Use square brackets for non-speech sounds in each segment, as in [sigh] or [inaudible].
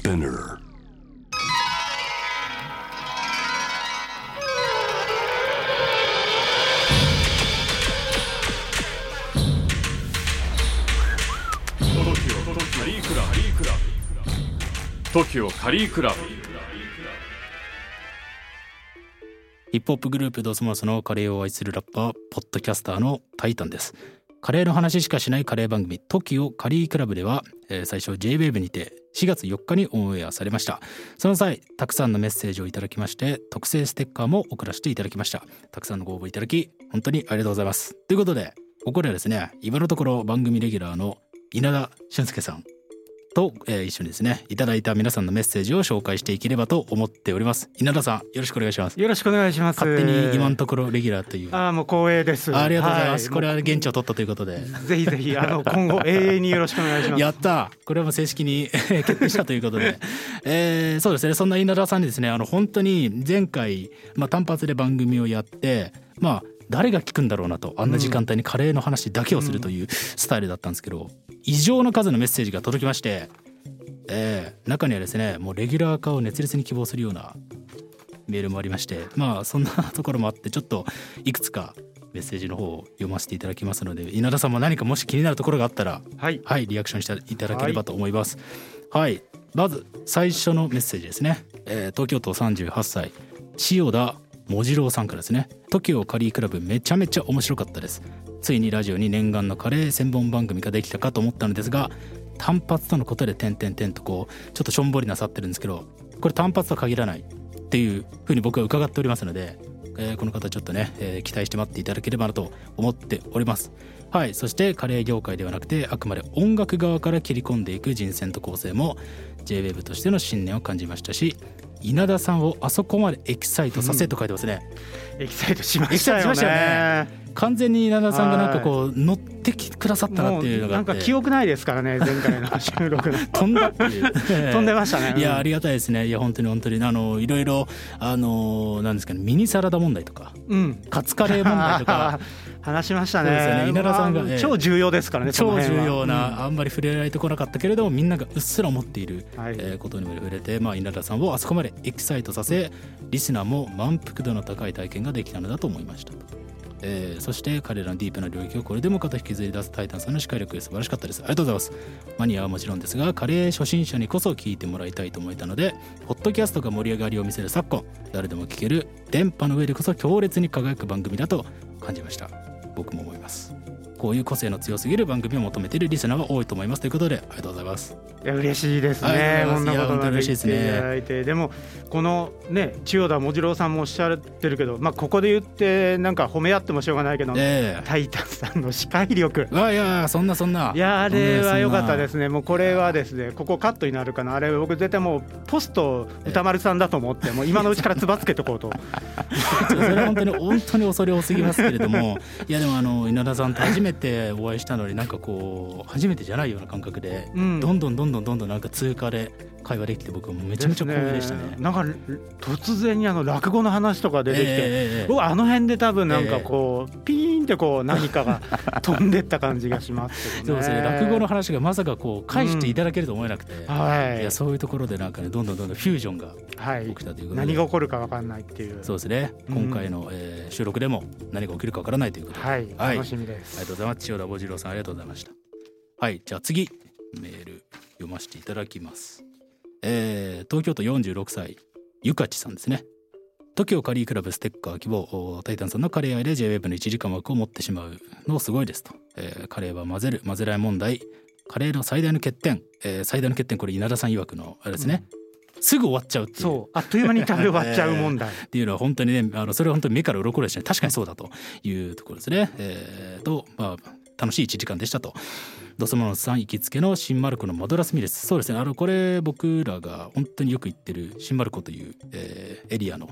Spinner. カリークラブ TOKIO カリークラブヒップホップグループドスモスのカレーを愛するラッパーポッドキャスターのタイタンです。カレーの話しかしないカレー番組 TOKIO カリークラブでは、えー最初 JWAVE にて4月4日にオンエアされました。その際たくさんのメッセージをいただきまして特製ステッカーも送らせていただきました。たくさんのご応募いただき本当にありがとうございます。ということでここではですね今のところ番組レギュラーの稲田俊介さんと、えー一緒にですねいただいた皆さんのメッセージを紹介していければと思っております。稲田さんよろしくお願いします。よろしくお願いします。勝手に今のところレギュラーという。あああもう光栄です。ありがとうございます、はこれは現地を取ったということで。ぜひぜひあの今後永遠によろしくお願いします。やったこれはもう正式に決定したということで、[laughs] えーそうですね。そんな稲田さんにですねあの本当に前回、まあ、単発で番組をやってまあ誰が聞くんだろうなと。あんな時間帯にカレーの話だけをするというスタイルだったんですけど異常な数のメッセージが届きまして、えー中にはですねもうレギュラー化を熱烈に希望するようなメールもありましてまあそんなところもあってちょっといくつかメッセージの方を読ませていただきますので稲田さんも何かもし気になるところがあったらはい。はい、リアクションしていただければと思います。はい、まず最初のメッセージですね。えー東京都38歳、千代田もじろうさんからですね。TOKIO カリークラブめちゃめちゃ面白かったです。ついにラジオに念願のカレー専門番組ができたかと思ったのですが、単発とのことで点々点とこうちょっとしょんぼりなさってるんですけど、これ単発とは限らないっていうふうに僕は伺っておりますので、えーこの方ちょっとね、えー期待して待っていただければなと思っております。はいそしてカレー業界ではなくてあくまで音楽側から切り込んでいく人選と構成も JWAVE としての信念を感じましたし稲田さんをあそこまでエキサイトさせと書いてますね、エキサイトしましたよエキサイトしましたよね。完全に稲田さんがなんかこう乗ってくださったなもっていううなんかのがあって。記憶ないですからね前回の収録の。[laughs] 飛んだっていう。[laughs] 飛んでましたね。いやありがたいですね。いや本当に本当に。あのいろいろあのなんですかねミニサラダ問題とかうん。カツカレー問題とか。[laughs] 話しましたね。ね。稲田さんがええ。まあ超重要ですからね。超重要な、あんまり触れられてこなかったけれどもみんながうっすら思っている、はい。えーことにも触れて、まあ、稲田さんをあそこまでエキサイトさせリスナーも満腹度の高い体験ができたのだと思いました。えーそして彼らのディープな領域をこれでもかと引きずり出すタイタンさんの視界力素晴らしかったです。ありがとうございます。マニアはもちろんですがカレー初心者にこそ聞いてもらいたいと思えたのでポッドキャストが盛り上がりを見せる昨今誰でも聞ける電波の上でこそ強烈に輝く番組だと感じました。僕も思います。こういう個性の強すぎる番組を求めているリスナーは多いと思います。ということでありがとうございます。いや嬉しいですね。こんなことまでいや本当に嬉しいですね。言っていただいて、でもこのね千代田もじろうさんもおっしゃってるけど、まあここで言ってなんか褒め合ってもしょうがないけど、ええ。タイタンさんの視界力。あいやそんなそんな。いやあれは良かったですね。ね、もうこれはですね、ここカットになるかな、あれ、僕、絶対もう、ポスト歌丸さんだと思って、もう今のうちからつばつけとこうと、[laughs] それは本当に本当に恐れ多すぎますけれども。いやでもあの稲田さんと初めてお会いしたのになんかこう初めてじゃないような感覚で、うん。どんどんどんどんどんどんなんか通過で会話できて僕はもうめちゃめちゃ光栄でしたね。なんか突然にあの落語の話とか出てきて、ええええ僕、あの辺で多分なんかこう、ピーンってこう、何かが飛んでった感じがしますけどね。そうですね。落語の話がまさかこう返していただけると思えなくて、はい。いやそういうところでなんかねどんどんどんどんフュージョンがはい起きたということで、何が起こるか分かんないっていう、そうですね。うん。今回の、えー収録でも何が起きるかわからないということで、はい、はい。楽しみでありがす。とうございます。千代田坊次郎さんありがとうございました。はい。じゃあ次メール読ませていただきます。えー東京都46歳ゆかちさんですね TOKIO カリークラブステッカー希望おタイタンさんのカレー愛で JWEB の1時間枠を持ってしまうのすごいですと、えーカレーは混ぜる混ぜない問題。カレーの最大の欠点、えー最大の欠点これ稲田さん曰くのあれですね、すぐ終わっちゃうっていう。そう、あっという間に食べ終わっちゃう問題。[laughs] っていうのは本当にねあのそれは本当に目から鱗でしたね。確かにそうだというところですね。えーとまあ楽しい1時間でしたと。ドスモノスさん行きつけの新マルコのマドラスミレス。そうですね。あのこれ僕らが本当によく行ってる新マルコという、えーエリアの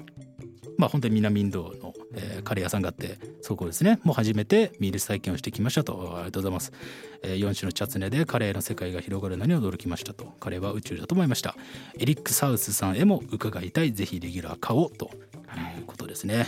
まあ本当に南インドの、えーカレー屋さんがあってそこですね。もう初めてミールス体験をしてきましたとありがとうございます、えー、4種のチャツネでカレーの世界が広がるのに驚きましたと。カレーは宇宙だと思いました。エリック・サウスさんへも伺いたい。ぜひレギュラー化をと。い。うことですね。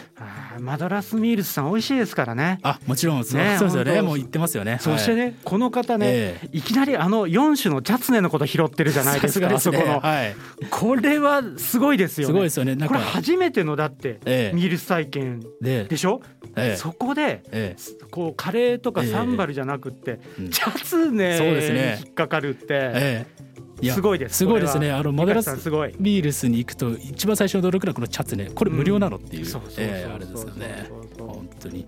マドラスミールスさん美味しいですからね。あもちろんそう,、ねそうですよね。もう言ってますよね。そしてね、はい。この方ね、えいきなりあの4種のチャツネのこと拾ってるじゃないですか、さすねあそこの。はい、これはすごいですよね。すごいですよね。これ初めてのだって、ええ。ミールス体験ででしょ、ええ。そこでえこうカレーとかええ。サンバルじゃなくって、うん。チャツネに引っかかるって、ええ。えやすごいです。すごいですね。あのマドラスビールスに行くと一番最初の驚くのはこのチャツねこれ無料なのっていう、あれですよね。本当に。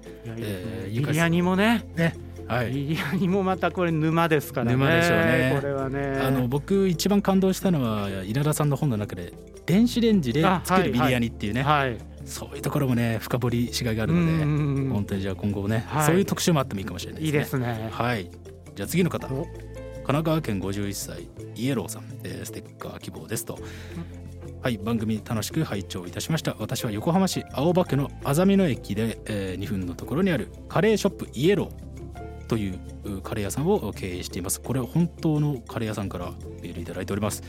ビリヤニもね。ね。はい。ビリヤニもまたこれ沼ですからね。沼でしょうね。これはね。あの僕一番感動したのは稲田さんの本の中で電子レンジで作るビリヤニっていうね、はい。そういうところもね深掘りしがいがあるので、本当にじゃあ今後ね、はい。そういう特集もあってもいいかもしれないいいですね。ですね。はい。じゃあ次の方。神奈川県51歳イエローさん、えーステッカー希望ですと。はい番組楽しく拝聴いたしました。私は横浜市青葉区のあざみ野駅で、え2分のところにあるカレーショップイエローといううカレー屋さんを経営しています。これは本当のカレー屋さんからメールいただいております。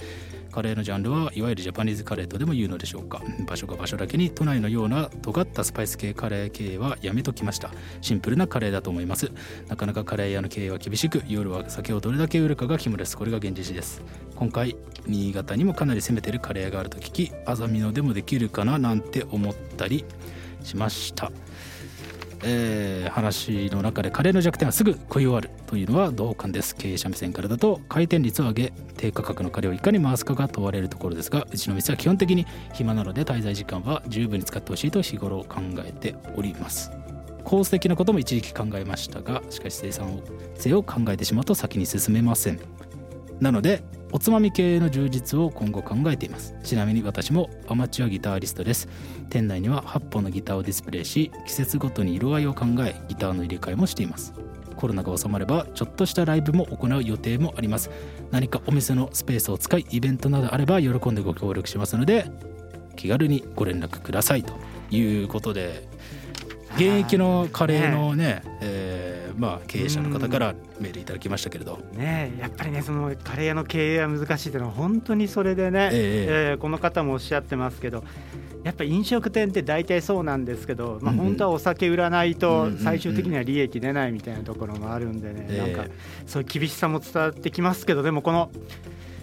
カレーのジャンルはいわゆるジャパニーズカレーとでも言うのでしょうか。場所が場所だけに都内のような尖ったスパイス系カレー系はやめときました。シンプルなカレーだと思います。なかなかカレー屋の経営は厳しく夜は酒をどれだけ売るかが肝です。これが現実です。今回新潟にもかなり攻めてるカレー屋があると聞きあざみ野でもできるかななんて思ったりしました。えー話の中でカレーの弱点はすぐ食い終わるというのは同感です経営者目線からだと回転率を上げ低価格のカレーをいかに回すかが問われるところですがうちの店は基本的に暇なので滞在時間は十分に使ってほしいと日頃考えております。コース的なことも一時期考えましたがしかし生産性を考えてしまうと先に進めません。なのでおつまみ系の充実を今後考えています。ちなみに私もアマチュアギタリストです。店内には8本のギターをディスプレイし季節ごとに色合いを考えギターの入れ替えもしています。コロナが収まればちょっとしたライブも行う予定もあります。何かお店のスペースを使いイベントなどあれば喜んでご協力しますので気軽にご連絡くださいということで現役のカレーのね、えーまあ、経営者の方からメールいただきましたけれど、ねえやっぱりねそのカレー屋の経営は難しいっていうのは本当にそれでね、えええーこの方もおっしゃってますけどやっぱ飲食店って大体そうなんですけど、まあ、本当はお酒売らないとうん最終的には利益出ないみたいなところもあるんでね、ええ。なんかそういう厳しさも伝わってきますけどでもこの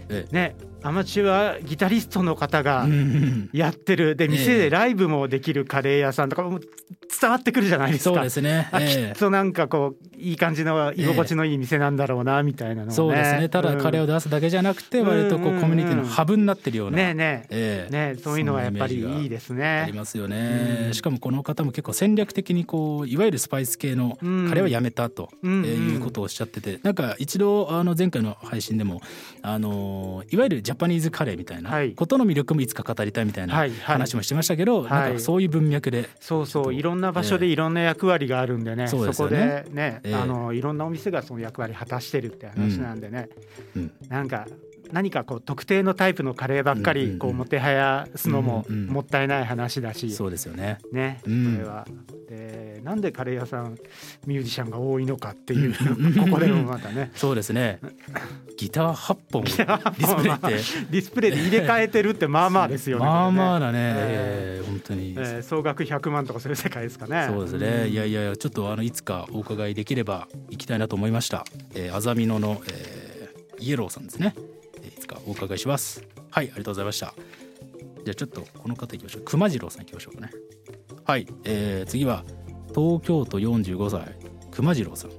え。ねアマチュアギタリストの方がやってる。でええ。店でライブもできるカレー屋さんとかも伝わってくるじゃないですか。そうですね、あええ。きっとなんかこういい感じの居心地のいい店なんだろうなみたいなのをね。そうですね。ただカレーをを出すだけじゃなくてうん割とこうコミュニティのハブになってるような、ねえねえ。ええ。ねえそういうのはやっぱりいいですね。ありますよね、うん。しかもこの方も結構戦略的にこういわゆるスパイス系のカレーはやめたと、うんえーいうことをおっしゃってて。なんか一度あの前回の配信でもあのいわゆるジャパニーズカレーみたいなはい。ことの魅力もいつか語りたいみたいな話もしてましたけど、はい。なんかそういう文脈でそうそういろんな場所でいろんな役割があるんでね、そこでね、ええ。あのいろんなお店がその役割果たしてるって話なんでね、うん。なんか何かこう特定のタイプのカレーばっかりこうもてはやすのももったいない話だし、そうですよね。ね、うん。これは。でなんでカレー屋さんミュージシャンが多いのかっていうここでもまたね。[laughs] そうですね。ギター8本 [laughs] ディスプレイって。[laughs] ディスプレイで入れ替えてるってまあまあですよね。まあまあだね、ええー。本当に。えー総額100万とかそういう世界ですかね。そうですね、いやいやいやちょっとあのいつかお伺いできれば行きたいなと思いました、えー、あざみ野の、えーイエローさんですね、えーいつかお伺いします。はいありがとうございました。じゃあちょっとこの方行きましょう。熊次郎さん行きましょうかね。はい、えー次は東京都45歳熊次郎さん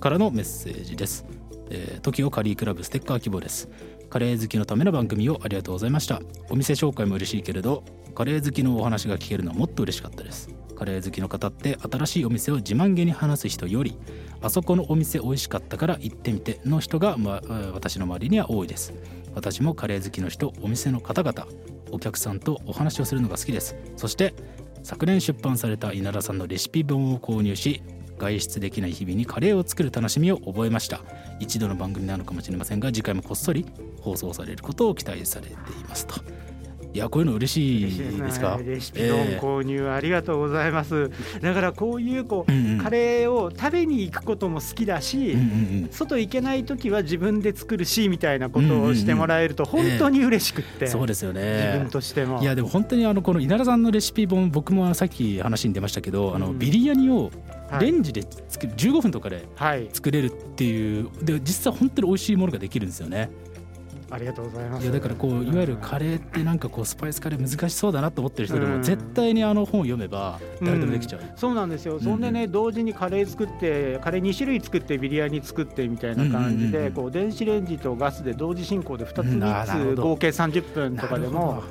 からのメッセージです、えー、TOKIO カリークラブステッカー希望です。カレー好きのための番組をありがとうございました。お店紹介も嬉しいけれどカレー好きのお話が聞けるのはもっと嬉しかったです。カレー好きの方って新しいお店を自慢げに話す人よりあそこのお店美味しかったから行ってみての人が、ま、私の周りには多いです。私もカレー好きの人お店の方々お客さんとお話をするのが好きです。そして昨年出版された稲田さんのレシピ本を購入し外出できない日々にカレーを作る楽しみを覚えました。一度の番組なのかもしれませんが次回もこっそり放送されることを期待されていますと。いやこういうの嬉しいいですかレシピ丼購入ありがとうございます、だからこういうこう、うんうん。カレーを食べに行くことも好きだし、うんうんうん。外行けない時は自分で作るしみたいなことをしてもらえると本当に嬉しくって、そうですよ自ね分としても。いやでも本当にあのこの稲田さんのレシピ本僕もさっき話に出ましたけど、あのうんビリヤニをはい。レンジで作る15分とかではい、作れるっていうで実際本当に美味しいものができるんですよねありがとうございます。いやだからこういわゆるカレーってなんかこうスパイスカレー難しそうだなと思ってる人でうん。も絶対にあの本を読めば誰でもできちゃう、そうなんですよ、そんでね、同時にカレー作って、カレー2種類作って、ビリヤニ作ってみたいな感じで、うんうんうんこう電子レンジとガスで同時進行で2つ、うん。あーなるほ3つ、ど。合計30分とかでも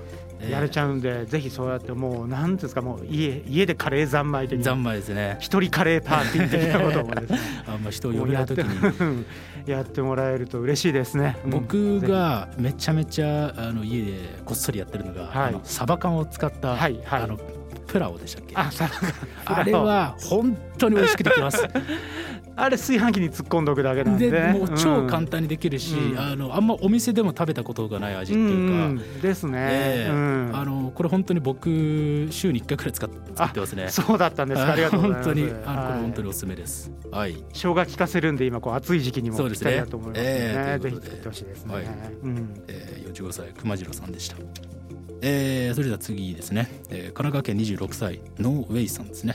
やれちゃゃうんで、ぜひそうやって、もう、なんていうんですか、もう家家でカレー三昧的三な、昧ですね。一人カレーパーティー的なこともですね、[laughs] あんま人を呼べない時に。うん。やってもらえると嬉しいですね。うん僕がめちゃめちゃあの家でこっそりやってるのが、はい。あのサバ缶を使った、はいはい。あのプラオでしたっけ？あれは本当に美味しくできます。[laughs] あれ炊飯器に突っ込んどくだけなんで。でもう超簡単単にできるし、うん。あのあんまお店でも食べたことがない味っていうか、ですね、ええ。うん。あのこれ本当に僕週に1回くらい使っ作ってますね。そうだったんですか。ありがとうございます。[laughs] 本当にあのこれはい本当におすすめです。はい。生姜効かせるんで今こう暑い時期にもそうですねぴったりだと思いますね。ええということで。ぜひ作ってほしいですね、はい。うん。えー、45歳熊次郎さんでした。えー、それでは次ですね、えー神奈川県26歳ノーウェイさんですね、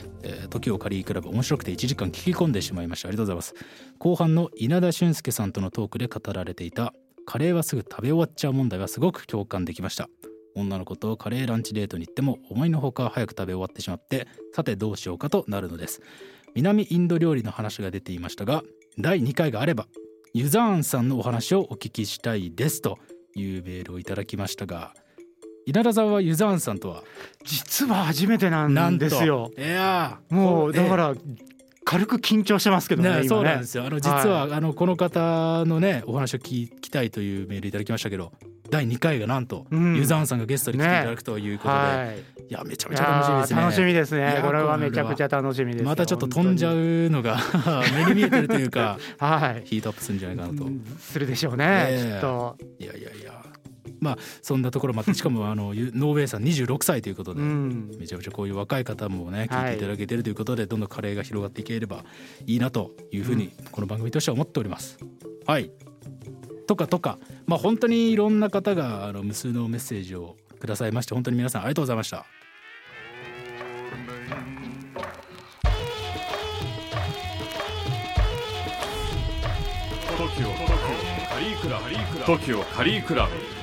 えー、時をカリークラブ面白くて1時間聞き込んでしまいました。ありがとうございます。後半の稲田俊介さんとのトークで語られていたカレーはすぐ食べ終わっちゃう問題はすごく共感できました。女の子とカレーランチデートに行っても思いのほか早く食べ終わってしまってさてどうしようかとなるのです。南インド料理の話が出ていましたが第2回があればユザーンさんのお話をお聞きしたいですというメールをいただきましたが稲田さんはユザーンさんとは？実は初めてななんですよ。いやーもうこだから軽く緊張してますけどね今ね。ねそうなんですよ。あの実は、はあのこの方のねお話を聞きたいというメールいただきましたけど第2回がなんと、うん。ユザーンさんがゲストに来ていただくということで、はいい、やめちゃいめちゃ楽しみですね。楽しみですね。これはめちゃくちゃ楽しみですよまたちょっと飛んじゃ本うのが [laughs] 目に見えてるというか [laughs] はい。ヒートアップするんじゃないかなと、うんするでしょうね、ねえ。きっと、いやいやいやまあそんなところもあって [laughs] しかもあのゆノーウェイさん26歳ということで、うん、めちゃめちゃこういう若い方もねはい。聞いていただけてるということで、どんどんカレーが広がっていければいいなというふうにこの番組としては思っております。はい。とかとか。まあ本当にいろんな方があの無数のメッセージをくださいまして本当に皆さんありがとうございました。TOKIO カリークラブ。TOKIO カリークラブ